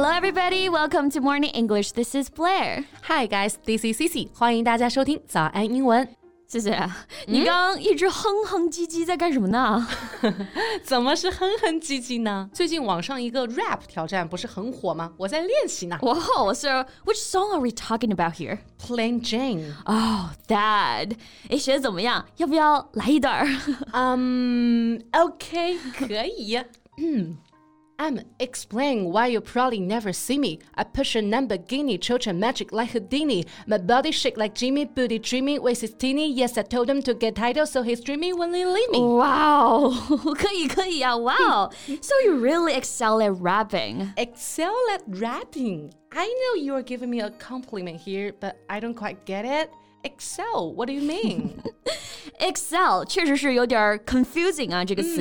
Hello, everybody. Welcome to Morning English. This is Blair. Hi guys, this is Cici，欢迎大家收听早安英文。谢谢。你刚刚一直哼哼唧唧在干什么呢？怎么是哼哼唧唧呢？最近网上一个 rap 挑战不是很火吗？我在练习呢。 Wow, so which song are we talking about here? Plain Jane， Oh, that. 哎，学的怎么样？要不要来一段儿？嗯、OK，可以。嗯。 I'm explain why you probably never see me. I push a Lamborghini, chocha magic like Houdini. My body shake like Jimmy, booty dreaming with his teeny. Yes, I told him to get title, so he's dreaming when they leave me. Wow, 可以可以啊 Wow. So you really excel at rapping. Excel at rapping. I know you are giving me a compliment here, but I don't quite get it. Excel, what do you mean? Excel 确实是有点儿 confusing 啊，这个词。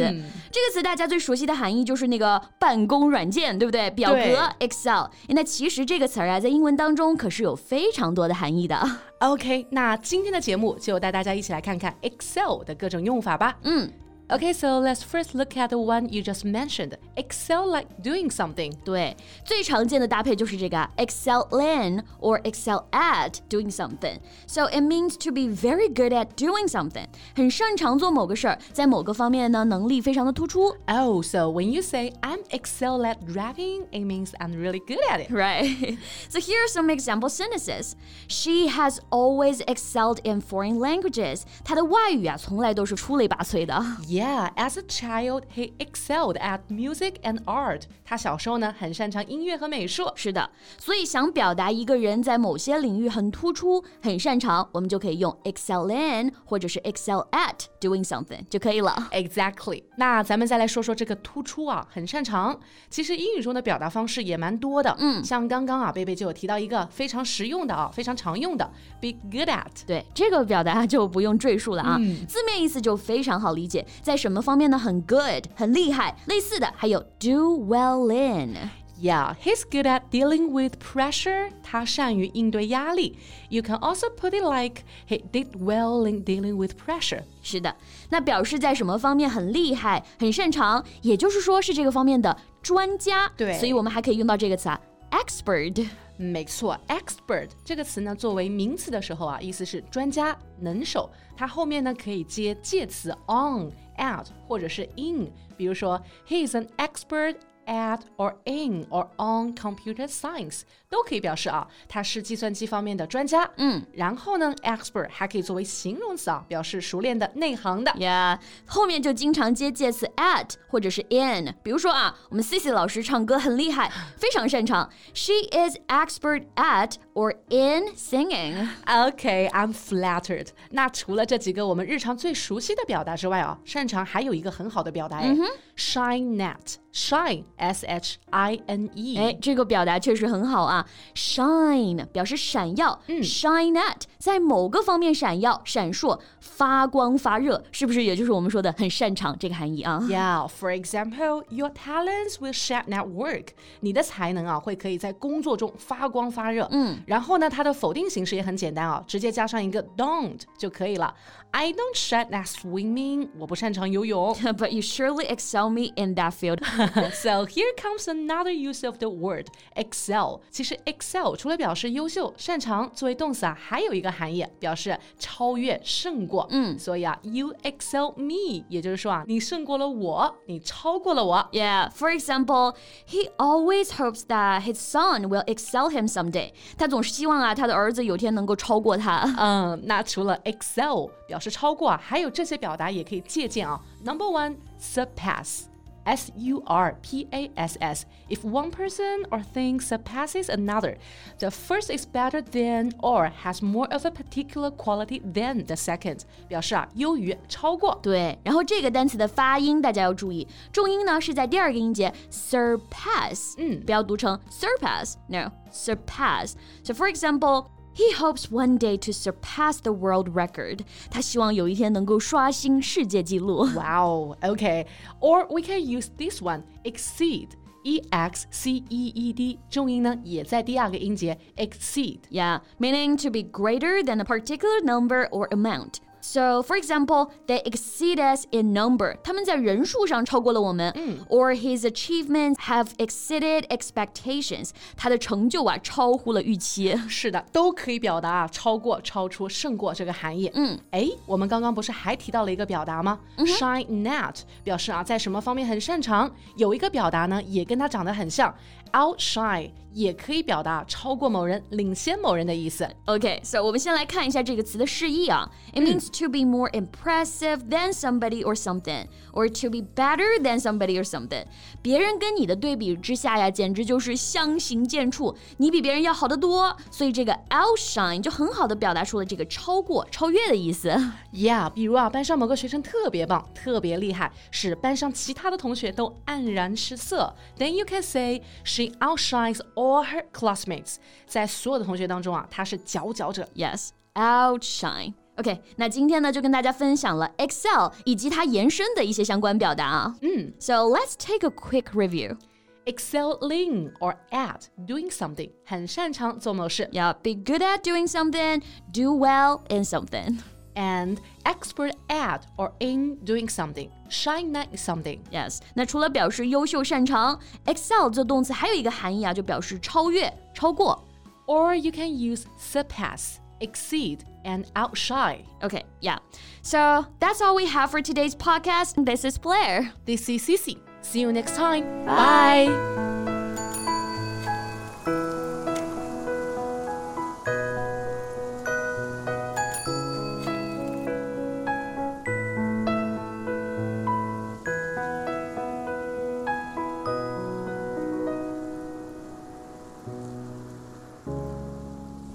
这个词大家最熟悉的含义就是那个办公软件，对不对？表格 Excel。那其实这个词儿啊，在英文当中可是有非常多的含义的。OK，那今天的节目就带大家一起来看看 Excel 的各种用法吧。嗯。Okay, so let's first look at the one you just mentioned. Excel like doing something. 对，最常见的搭配就是这个 excel in or excel at doing something. So it means to be very good at doing something. 很擅长做某个事儿，在某个方面呢能力非常的突出。 Oh, so when you say I'm excel at rapping, it means I'm really good at it. Right. So here are some example sentences. She has always excelled in foreign languages. 她的外语啊，从来都是出类拔萃的。 Yeah, As a child, he excelled at music and art. 他小时候呢，很擅长音乐和美术。是的，所以想表达一个人在某些领域很突出、很擅长，我们就可以用 excel in 或者是 excel at doing something 就可以了。Exactly。那咱们再来说说这个突出啊，很擅长。其实英语中的表达方式也蛮多的。嗯，像刚刚啊，贝贝就有提到一个非常实用的啊，非常常用的，be good at。对这个表达就不用赘述了啊，字面意思就非常好理解，在什么方面呢？很 good，很厉害。类似的还有 do well in。 Yeah, he's good at dealing with pressure. 他善于应对压力。You can also put it like he did well in dealing with pressure. 是的，那表示在什么方面很厉害、很擅长，也就是说是这个方面的专家。对所以我们还可以用到这个词啊，expert。 没错，expert 这个词呢，作为名词的时候啊，意思是专家、能手。它后面呢可以接介词 on、at 或者是 in。比如说，He is an expert at or in or on computer science 都可以表示啊，他是计算机方面的专家。嗯，然后呢，expert 还可以作为形容词啊，表示熟练的、内行的。Yeah，后面就经常接介词 at 或者是 in。比如说啊，我们 Cici 老师唱歌很厉害，非常擅长。She is expert at or in singing. Okay, I'm flattered. 那除了这几个我们日常最熟悉的表达之外啊，擅长还有一个很好的表达哎、mm hmm.，shine at。shine s h i n e。哎，这个表达确实很好啊，shine 表示闪耀、s h i n e at 在某个方面闪耀、闪烁、发光发热，是不是也就是我们说的很擅长这个含义啊？ Yeah, for example, your talents will shine at work. 你的才能啊，会可以在工作中发光发热。嗯，然后呢，它的否定形式也很简单啊，直接加上一个 don't 就可以了。I don't shine at swimming. 我不擅长游泳。 But you surely excel me in that field. so here comes another use of the word excel. 其实 excel 除了表示优秀、擅长作为动词啊，还有一个含义，表示超越、胜过。嗯，所以啊，you excel me，也就是说啊，你胜过了我，你超过了我。 Yeah, for example, he always hopes that his son will excel him someday. 他总是希望啊，他的儿子有天能够超过他。嗯，那除了 excel 表示超过啊，还有这些表达也可以借鉴啊。Number one, surpass. S U R P A S S. If one person or thing surpasses another, the first is better than or has more of a particular quality than the second. 表示啊优于、超过。对，然后这个单词的发音大家要注意，重音呢是在第二个音节 surpass，嗯，不要读成 surpass，no surpass。So for example. He hopes one day to surpass the world record. 他希望有一天能够刷新世界纪录。 Wow. Okay. Or we can use this one, exceed. E X C E E D，重音呢也在第二个音节 exceed。 Yeah, meaning to be greater than a particular number or amount. So, for example, they exceed us in number. 他们在人数上超过了我们。嗯。Or his achievements have exceeded expectations. 他的成就啊，超乎了预期。是的，都可以表达啊，超过、超出、胜过这个含义。嗯。哎，我们刚刚不是还提到了一个表达吗、嗯、？Shine at 表示啊，在什么方面很擅长。有一个表达呢，也跟它长得很像，outshine 也可以表达超过某人、领先某人的意思。OK，so、okay, 我们先来看一下这个词的释义啊。It means to be more impressive than somebody or something, or to be better than somebody or something。别人跟你的对比之下呀，简直就是相形见绌，你比别人要好得多。所以这个 outshine 就很好的表达出了这个超过、超越的意思。Yeah，比如啊，班上某个学生特别棒、特别厉害，使班上其他的同学都黯然失色。Then you can say she outshines all her classmates，在所有的同学当中啊，她是佼佼者。Yes，outshine。 OK，那今天呢就跟大家分享了 Excel 以及它延伸的一些相关表达啊。嗯，So let's take a quick review. Excel in or at doing something，很擅长做某事。Yeah, be good at doing something, do well in something. And expert at or in doing something, shine at something. Yes，那除了表示优秀擅长，Excel 这动词还有一个含义啊，就表示超越、超过。Or you can use surpass, exceed, and outshine. Okay, yeah. So that's all we have for today's podcast. This is Blair. This is Cici. See you next time. Bye. Bye.